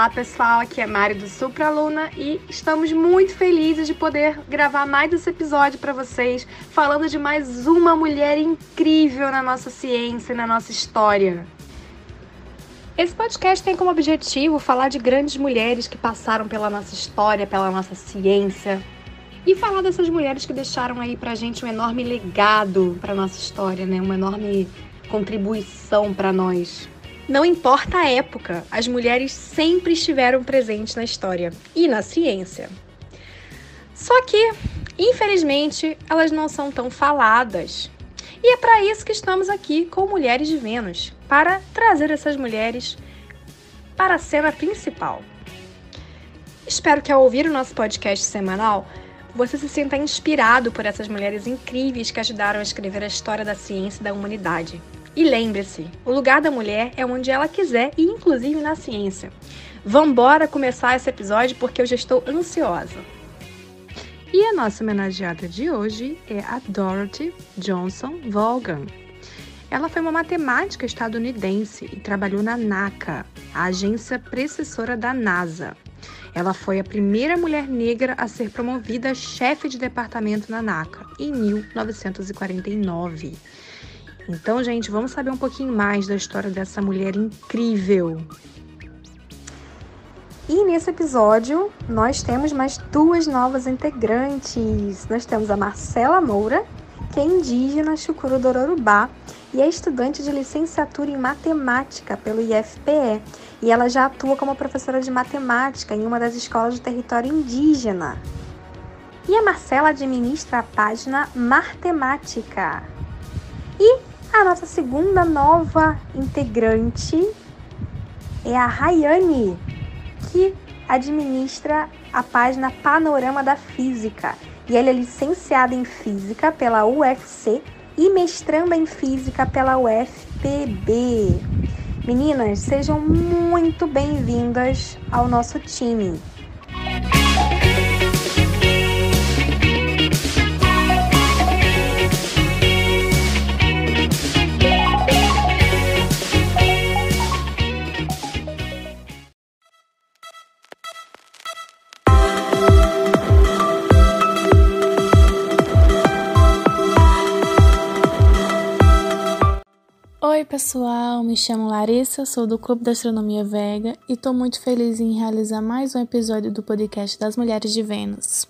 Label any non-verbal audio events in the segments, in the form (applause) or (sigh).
Olá pessoal, aqui é Mari do Supra Luna e estamos muito felizes de poder gravar mais esse episódio para vocês, falando de mais uma mulher incrível na nossa ciência e na nossa história. Esse podcast tem como objetivo falar de grandes mulheres que passaram pela nossa história, pela nossa ciência, e falar dessas mulheres que deixaram aí pra gente um enorme legado para nossa história, né? Uma enorme contribuição para nós. Não importa a época, as mulheres sempre estiveram presentes na história e na ciência. Só que, infelizmente, elas não são tão faladas. E é para isso que estamos aqui com Mulheres de Vênus para trazer essas mulheres para a cena principal. Espero que ao ouvir o nosso podcast semanal, você se sinta inspirado por essas mulheres incríveis que ajudaram a escrever a história da ciência e da humanidade. E lembre-se, o lugar da mulher é onde ela quiser e inclusive na ciência. Vambora começar esse episódio porque eu já estou ansiosa. E a nossa homenageada de hoje é a Dorothy Johnson Vaughan. Ela foi uma matemática estadunidense e trabalhou na NACA, a agência precessora da NASA. Ela foi a primeira mulher negra a ser promovida chefe de departamento na NACA em 1949. Então, gente, vamos saber um pouquinho mais da história dessa mulher incrível. E nesse episódio, nós temos mais duas novas integrantes. Nós temos a Marcela Moura, que é indígena Chucuru Dororubá e é estudante de licenciatura em matemática pelo IFPE. E ela já atua como professora de matemática em uma das escolas do território indígena. E a Marcela administra a página Martemática. E a nossa segunda nova integrante é a Rayane, que administra a página Panorama da Física. E ela é licenciada em Física pela UFC e mestranda em Física pela UFPB. Meninas, sejam muito bem-vindas ao nosso time. Oi pessoal, me chamo Larissa, sou do Clube da Astronomia Vega e estou muito feliz em realizar mais um episódio do podcast das Mulheres de Vênus.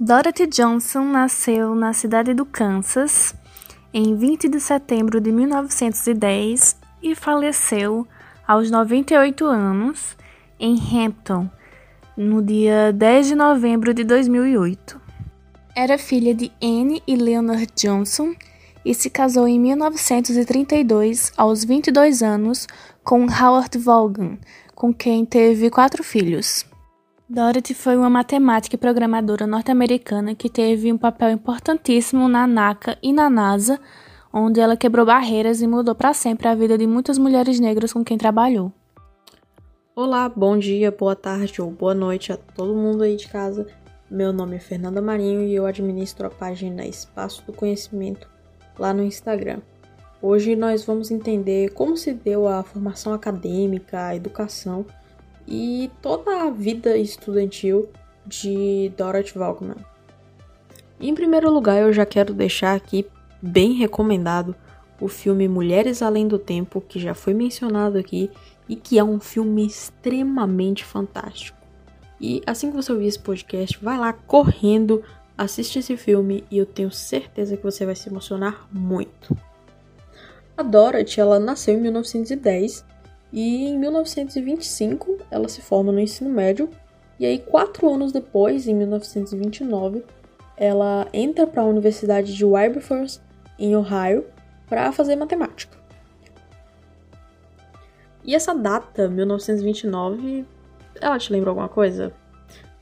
Dorothy Johnson nasceu na cidade do Kansas em 20 de setembro de 1910 e faleceu aos 98 anos em Hampton no dia 10 de novembro de 2008. Era filha de Anne e Leonard Johnson e se casou em 1932, aos 22 anos, com Howard Vaughan, com quem teve quatro filhos. Dorothy foi uma matemática e programadora norte-americana que teve um papel importantíssimo na NACA e na NASA, onde ela quebrou barreiras e mudou para sempre a vida de muitas mulheres negras com quem trabalhou. Olá, bom dia, boa tarde ou boa noite a todo mundo aí de casa. Meu nome é Fernanda Marinho e eu administro a página Espaço do Conhecimento lá no Instagram. Hoje nós vamos entender como se deu a formação acadêmica, a educação e toda a vida estudantil de Dorothy Vaughan. Em primeiro lugar, eu já quero deixar aqui bem recomendado o filme Mulheres Além do Tempo, que já foi mencionado aqui e que é um filme extremamente fantástico. E assim que você ouvir esse podcast, vai lá correndo Assiste esse filme e eu tenho certeza que você vai se emocionar muito. A Dorothy, ela nasceu em 1910 e em 1925 ela se forma no ensino médio e aí quatro anos depois, em 1929, ela entra para a Universidade de Wilberforce em Ohio para fazer matemática. E essa data, 1929, ela te lembra alguma coisa?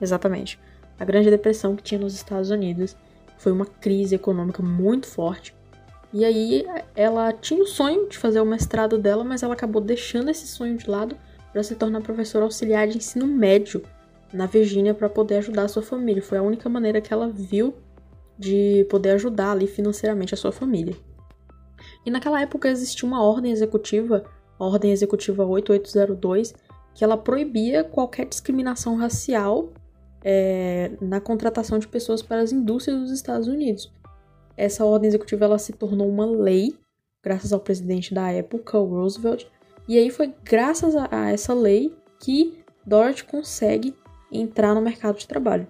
Exatamente. A Grande Depressão que tinha nos Estados Unidos foi uma crise econômica muito forte. E aí ela tinha o sonho de fazer o mestrado dela, mas ela acabou deixando esse sonho de lado para se tornar professora auxiliar de ensino médio na Virgínia para poder ajudar a sua família. Foi a única maneira que ela viu de poder ajudar ali financeiramente a sua família. E naquela época existia uma ordem executiva, a Ordem Executiva 8802, que ela proibia qualquer discriminação racial é, na contratação de pessoas para as indústrias dos Estados Unidos. Essa ordem executiva ela se tornou uma lei, graças ao presidente da época, Roosevelt, e aí foi graças a, a essa lei que Dorothy consegue entrar no mercado de trabalho.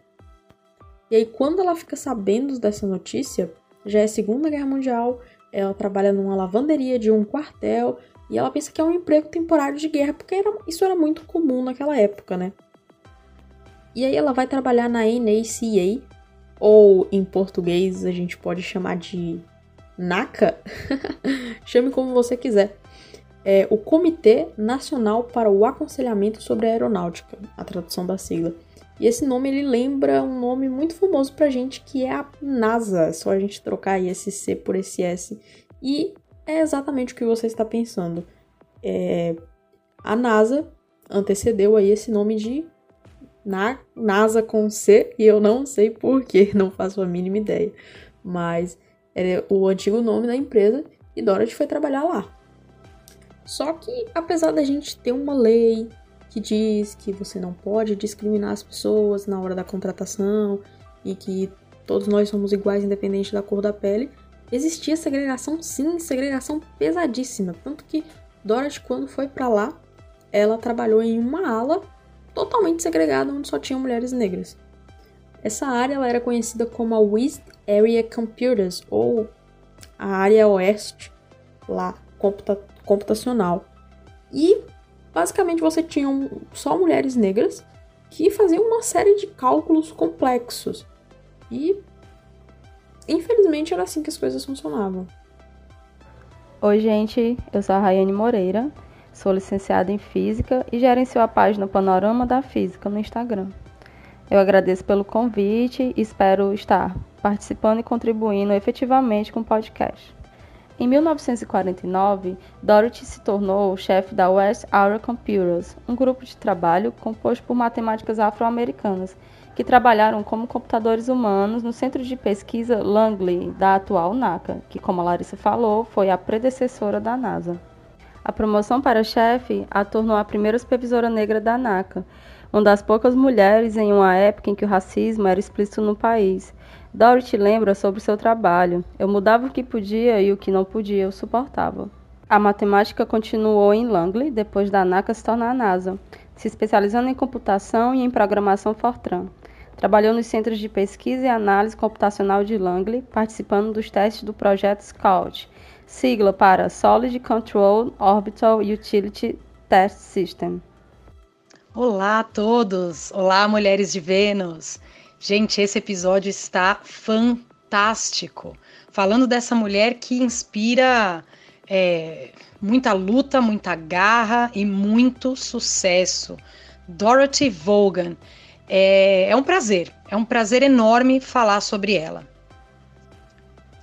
E aí, quando ela fica sabendo dessa notícia, já é Segunda Guerra Mundial, ela trabalha numa lavanderia de um quartel, e ela pensa que é um emprego temporário de guerra, porque era, isso era muito comum naquela época, né? E aí ela vai trabalhar na NACA, ou em português a gente pode chamar de NACA, (laughs) chame como você quiser. É o Comitê Nacional para o Aconselhamento sobre a Aeronáutica, a tradução da sigla. E esse nome ele lembra um nome muito famoso pra gente que é a NASA, é só a gente trocar esse C por esse S. E é exatamente o que você está pensando. É, a NASA antecedeu aí esse nome de na, NASA com C, e eu não sei porquê, (laughs) não faço a mínima ideia. Mas é o antigo nome da empresa e Dorothy foi trabalhar lá. Só que, apesar da gente ter uma lei que diz que você não pode discriminar as pessoas na hora da contratação e que todos nós somos iguais independente da cor da pele, existia segregação sim, segregação pesadíssima, tanto que Dorothy quando foi para lá, ela trabalhou em uma ala totalmente segregada onde só tinham mulheres negras. Essa área ela era conhecida como a West Area Computers ou a área oeste lá computa computacional. E basicamente você tinha só mulheres negras que faziam uma série de cálculos complexos. E Infelizmente era assim que as coisas funcionavam. Oi, gente, eu sou a Rayane Moreira, sou licenciada em Física e gerencio a página Panorama da Física no Instagram. Eu agradeço pelo convite e espero estar participando e contribuindo efetivamente com o podcast. Em 1949, Dorothy se tornou chefe da West Area Computers, um grupo de trabalho composto por matemáticas afro-americanas que trabalharam como computadores humanos no Centro de Pesquisa Langley, da atual NACA, que, como a Larissa falou, foi a predecessora da NASA. A promoção para chefe a tornou a primeira supervisora negra da NACA, uma das poucas mulheres em uma época em que o racismo era explícito no país. Dorothy lembra sobre seu trabalho. Eu mudava o que podia e o que não podia eu suportava. A matemática continuou em Langley depois da NACA se tornar a NASA, se especializando em computação e em programação Fortran. Trabalhou nos centros de pesquisa e análise computacional de Langley, participando dos testes do projeto SCOUT, sigla para Solid Control Orbital Utility Test System. Olá a todos! Olá, mulheres de Vênus! Gente, esse episódio está fantástico. Falando dessa mulher que inspira é, muita luta, muita garra e muito sucesso. Dorothy Vaughan. É, é um prazer, é um prazer enorme falar sobre ela.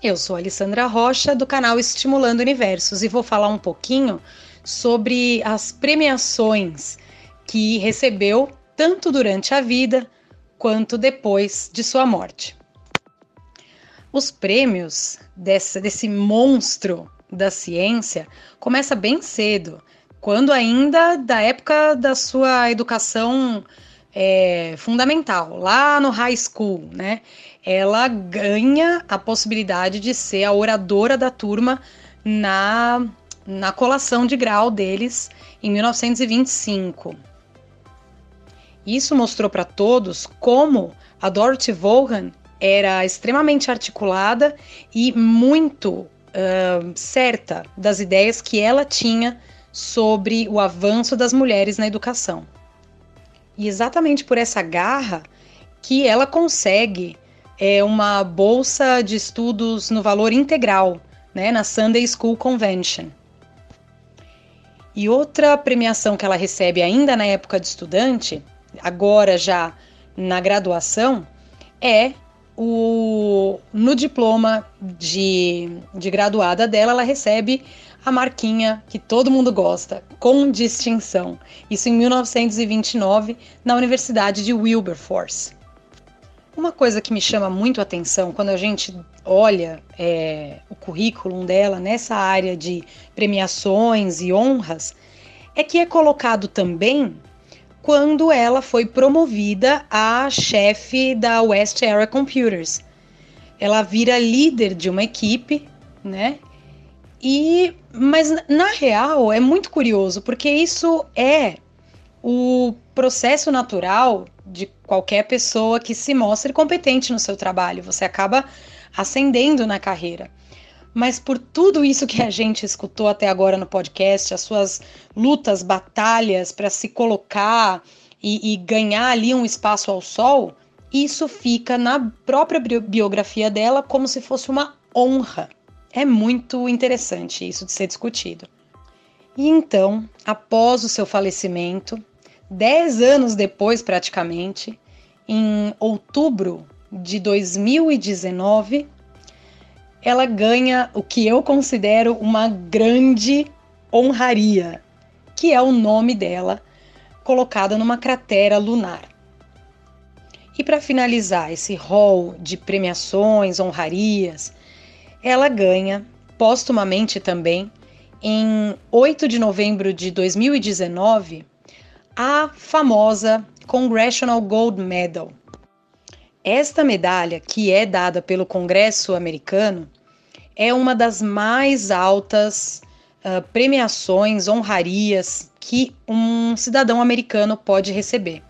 Eu sou Alessandra Rocha, do canal Estimulando Universos, e vou falar um pouquinho sobre as premiações que recebeu tanto durante a vida quanto depois de sua morte. Os prêmios desse monstro da ciência começa bem cedo, quando ainda da época da sua educação é, fundamental, lá no high school, né? Ela ganha a possibilidade de ser a oradora da turma na, na colação de grau deles em 1925. Isso mostrou para todos como a Dorothy Vaughan era extremamente articulada e muito uh, certa das ideias que ela tinha sobre o avanço das mulheres na educação. E exatamente por essa garra que ela consegue é, uma bolsa de estudos no valor integral, né, na Sunday School Convention. E outra premiação que ela recebe ainda na época de estudante, agora já na graduação, é o no diploma de, de graduada dela, ela recebe a marquinha que todo mundo gosta, com distinção. Isso em 1929, na Universidade de Wilberforce. Uma coisa que me chama muito a atenção quando a gente olha é, o currículo dela nessa área de premiações e honras é que é colocado também quando ela foi promovida a chefe da West Area Computers. Ela vira líder de uma equipe, né? E mas na real é muito curioso, porque isso é o processo natural de qualquer pessoa que se mostre competente no seu trabalho. Você acaba ascendendo na carreira. Mas por tudo isso que a gente escutou até agora no podcast, as suas lutas, batalhas para se colocar e, e ganhar ali um espaço ao sol, isso fica na própria biografia dela como se fosse uma honra. É muito interessante isso de ser discutido. E então, após o seu falecimento, dez anos depois praticamente, em outubro de 2019, ela ganha o que eu considero uma grande honraria, que é o nome dela colocada numa cratera lunar. E para finalizar esse rol de premiações, honrarias, ela ganha postumamente também, em 8 de novembro de 2019, a famosa Congressional Gold Medal. Esta medalha, que é dada pelo Congresso americano, é uma das mais altas uh, premiações, honrarias que um cidadão americano pode receber.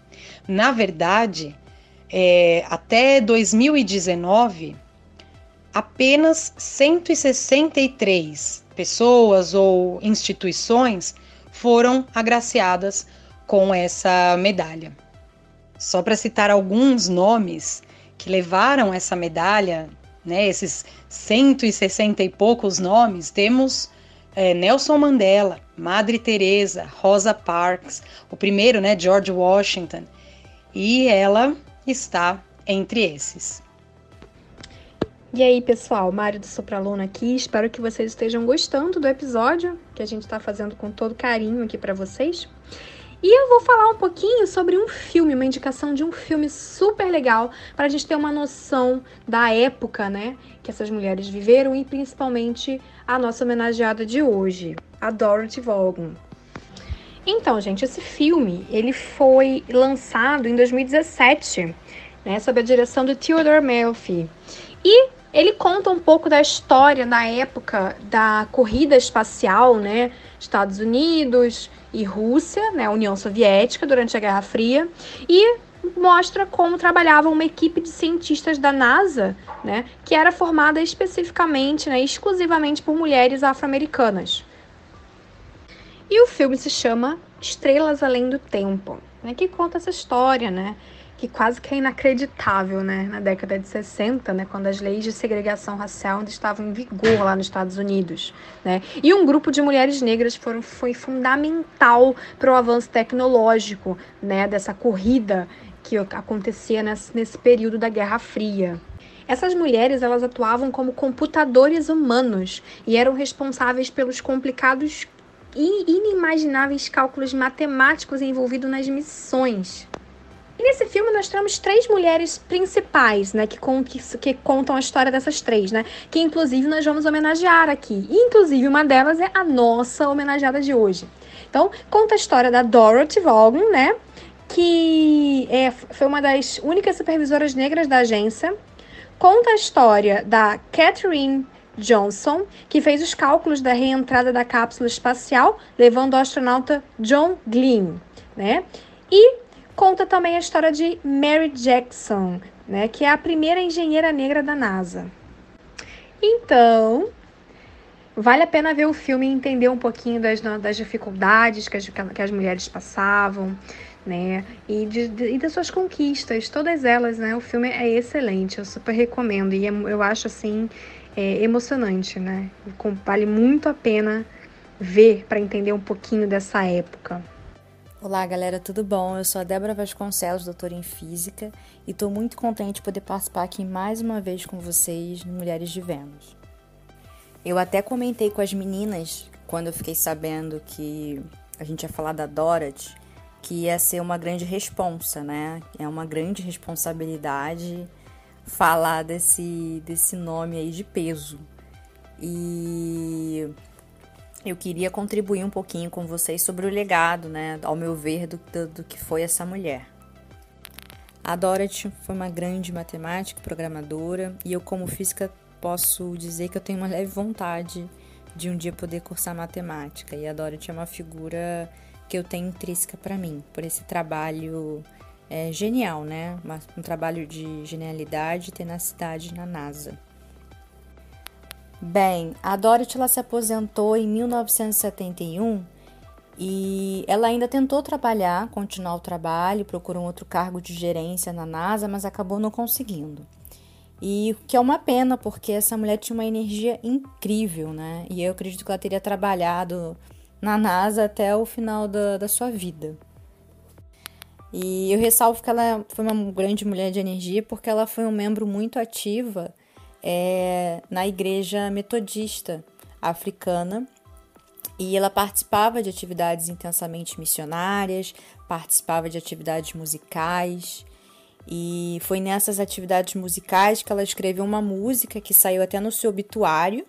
Na verdade, é, até 2019, apenas 163 pessoas ou instituições foram agraciadas com essa medalha. Só para citar alguns nomes que levaram essa medalha né, esses 160 e poucos nomes, temos é, Nelson Mandela, Madre Teresa, Rosa Parks, o primeiro, né, George Washington, e ela está entre esses. E aí, pessoal, Mário do Sopraluna aqui. Espero que vocês estejam gostando do episódio que a gente está fazendo com todo carinho aqui para vocês. E eu vou falar um pouquinho sobre um filme, uma indicação de um filme super legal para a gente ter uma noção da época, né, que essas mulheres viveram e principalmente a nossa homenageada de hoje, a Dorothy Vaughan. Então, gente, esse filme ele foi lançado em 2017, né, sob a direção do Theodore Melfi. E ele conta um pouco da história da época da corrida espacial, né? Estados Unidos e Rússia, né? União Soviética durante a Guerra Fria e mostra como trabalhava uma equipe de cientistas da NASA, né? Que era formada especificamente, né? Exclusivamente por mulheres afro-americanas. E o filme se chama Estrelas Além do Tempo, né? Que conta essa história, né? Que quase que é inacreditável, né? Na década de 60, né? Quando as leis de segregação racial ainda estavam em vigor lá nos Estados Unidos, né? E um grupo de mulheres negras foram, foi fundamental para o avanço tecnológico, né? Dessa corrida que acontecia nesse, nesse período da Guerra Fria. Essas mulheres elas atuavam como computadores humanos e eram responsáveis pelos complicados e inimagináveis cálculos matemáticos envolvidos nas missões. E nesse filme nós temos três mulheres principais, né, que, com, que, que, contam a história dessas três, né, que inclusive nós vamos homenagear aqui. E, inclusive uma delas é a nossa homenageada de hoje. Então, conta a história da Dorothy Vaughan, né, que é, foi uma das únicas supervisoras negras da agência. Conta a história da Catherine Johnson, que fez os cálculos da reentrada da cápsula espacial, levando o astronauta John Glenn, né? E Conta também a história de Mary Jackson, né, que é a primeira engenheira negra da NASA. Então, vale a pena ver o filme e entender um pouquinho das, das dificuldades que as, que as mulheres passavam, né? E, de, de, e das suas conquistas, todas elas, né? O filme é excelente, eu super recomendo. E é, eu acho, assim, é, emocionante, né? Vale muito a pena ver para entender um pouquinho dessa época. Olá, galera, tudo bom? Eu sou a Débora Vasconcelos, doutora em Física, e estou muito contente de poder participar aqui mais uma vez com vocês no Mulheres de Vênus. Eu até comentei com as meninas, quando eu fiquei sabendo que a gente ia falar da Dorothy, que ia ser uma grande responsa, né? É uma grande responsabilidade falar desse, desse nome aí de peso. E eu queria contribuir um pouquinho com vocês sobre o legado, né, ao meu ver, do, do, do que foi essa mulher. A Dorothy foi uma grande matemática, programadora, e eu, como física, posso dizer que eu tenho uma leve vontade de um dia poder cursar matemática. E a Dorothy é uma figura que eu tenho intrínseca para mim, por esse trabalho é, genial, né? Um trabalho de genialidade e tenacidade na NASA. Bem, a Dorothy ela se aposentou em 1971 e ela ainda tentou trabalhar, continuar o trabalho, procurou um outro cargo de gerência na NASA, mas acabou não conseguindo. E que é uma pena, porque essa mulher tinha uma energia incrível, né? E eu acredito que ela teria trabalhado na NASA até o final da, da sua vida. E eu ressalvo que ela foi uma grande mulher de energia porque ela foi um membro muito ativa é, na igreja metodista africana e ela participava de atividades intensamente missionárias, participava de atividades musicais. E foi nessas atividades musicais que ela escreveu uma música que saiu até no seu obituário.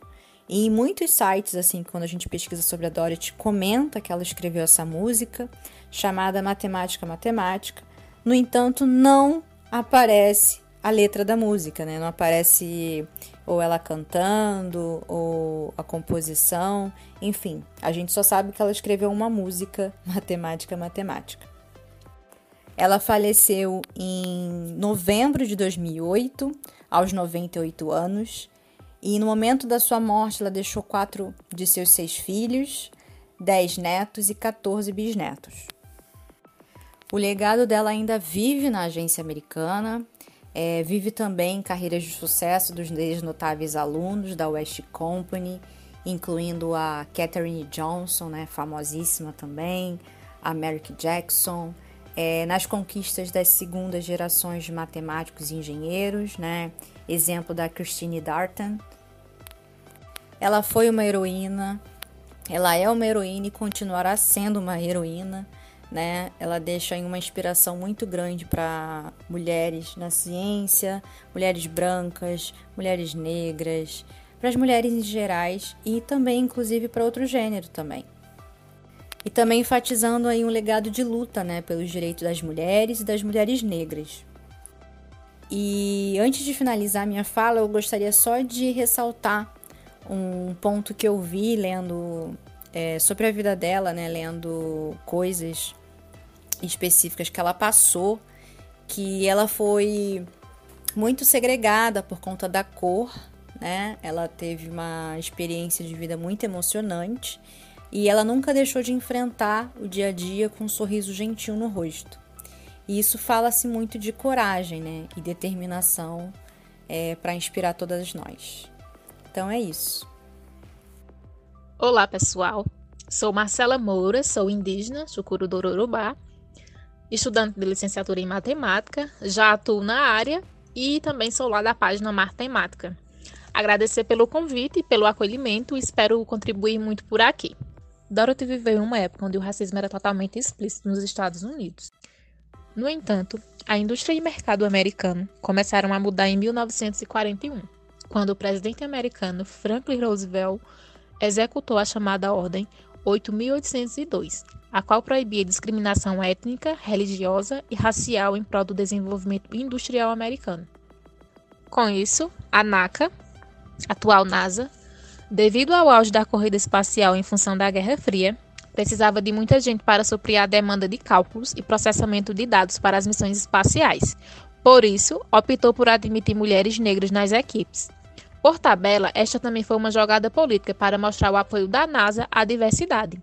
E em muitos sites, assim, quando a gente pesquisa sobre a Dorothy, comenta que ela escreveu essa música, chamada Matemática Matemática. No entanto, não aparece a letra da música, né? Não aparece ou ela cantando ou a composição, enfim, a gente só sabe que ela escreveu uma música (laughs) matemática matemática. Ela faleceu em novembro de 2008, aos 98 anos, e no momento da sua morte ela deixou quatro de seus seis filhos, dez netos e 14 bisnetos. O legado dela ainda vive na agência americana, é, vive também carreiras de sucesso dos notáveis alunos da West Company, incluindo a Katherine Johnson, né, famosíssima também, a Merrick Jackson, é, nas conquistas das segundas gerações de matemáticos e engenheiros, né, exemplo da Christine Darton. Ela foi uma heroína, ela é uma heroína e continuará sendo uma heroína né? Ela deixa uma inspiração muito grande para mulheres na ciência, mulheres brancas, mulheres negras, para as mulheres em gerais e também inclusive para outro gênero também. E também enfatizando aí um legado de luta, né, pelos direitos das mulheres e das mulheres negras. E antes de finalizar minha fala, eu gostaria só de ressaltar um ponto que eu vi lendo é, sobre a vida dela, né, lendo coisas específicas que ela passou, que ela foi muito segregada por conta da cor, né? Ela teve uma experiência de vida muito emocionante e ela nunca deixou de enfrentar o dia a dia com um sorriso gentil no rosto. E isso fala-se muito de coragem, né? E determinação é, para inspirar todas nós. Então é isso. Olá, pessoal. Sou Marcela Moura, sou indígena, chucuru do Urubá, estudante de licenciatura em matemática, já atuo na área e também sou lá da página Matemática. Agradecer pelo convite e pelo acolhimento espero contribuir muito por aqui. Dorothy viveu uma época onde o racismo era totalmente explícito nos Estados Unidos. No entanto, a indústria e mercado americano começaram a mudar em 1941, quando o presidente americano Franklin Roosevelt executou a chamada Ordem 8.802, a qual proibia discriminação étnica, religiosa e racial em prol do desenvolvimento industrial americano. Com isso, a NACA, atual NASA, devido ao auge da corrida espacial em função da Guerra Fria, precisava de muita gente para suprir a demanda de cálculos e processamento de dados para as missões espaciais. Por isso, optou por admitir mulheres negras nas equipes. Por tabela, esta também foi uma jogada política para mostrar o apoio da NASA à diversidade.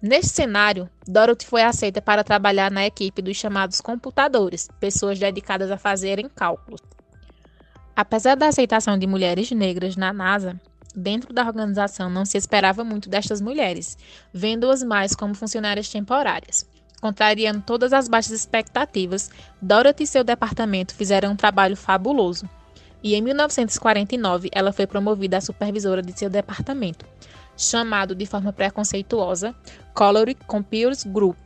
Neste cenário, Dorothy foi aceita para trabalhar na equipe dos chamados computadores, pessoas dedicadas a fazerem cálculos. Apesar da aceitação de mulheres negras na NASA, dentro da organização não se esperava muito destas mulheres, vendo-as mais como funcionárias temporárias. Contrariando todas as baixas expectativas, Dorothy e seu departamento fizeram um trabalho fabuloso, e em 1949 ela foi promovida a supervisora de seu departamento, chamado de forma preconceituosa Colored Computers Group,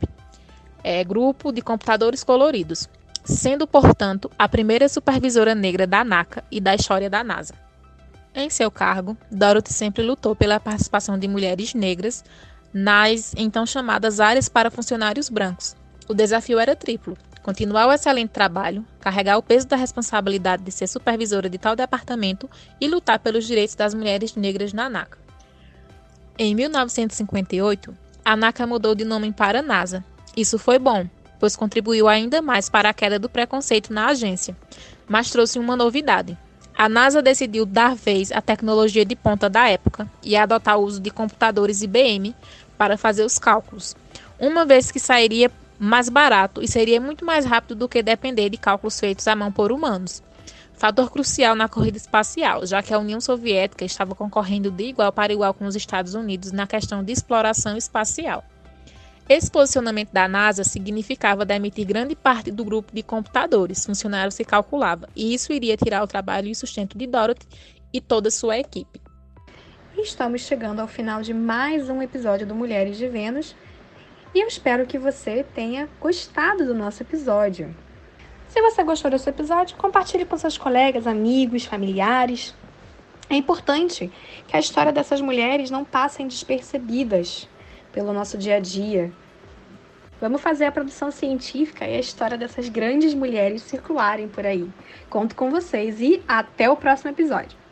é, grupo de computadores coloridos, sendo, portanto, a primeira supervisora negra da NACA e da história da NASA. Em seu cargo, Dorothy sempre lutou pela participação de mulheres negras nas então chamadas áreas para funcionários brancos. O desafio era triplo: continuar o excelente trabalho, carregar o peso da responsabilidade de ser supervisora de tal departamento e lutar pelos direitos das mulheres negras na ANACA. Em 1958, a ANACA mudou de nome para NASA. Isso foi bom, pois contribuiu ainda mais para a queda do preconceito na agência, mas trouxe uma novidade. A NASA decidiu dar vez à tecnologia de ponta da época e adotar o uso de computadores IBM para fazer os cálculos, uma vez que sairia mais barato e seria muito mais rápido do que depender de cálculos feitos à mão por humanos. Fator crucial na corrida espacial, já que a União Soviética estava concorrendo de igual para igual com os Estados Unidos na questão de exploração espacial. Esse posicionamento da NASA significava demitir grande parte do grupo de computadores, funcionários se calculava, e isso iria tirar o trabalho e sustento de Dorothy e toda sua equipe. Estamos chegando ao final de mais um episódio do Mulheres de Vênus e eu espero que você tenha gostado do nosso episódio. Se você gostou desse episódio, compartilhe com seus colegas, amigos, familiares. É importante que a história dessas mulheres não passem despercebidas pelo nosso dia a dia. Vamos fazer a produção científica e a história dessas grandes mulheres circularem por aí. Conto com vocês e até o próximo episódio.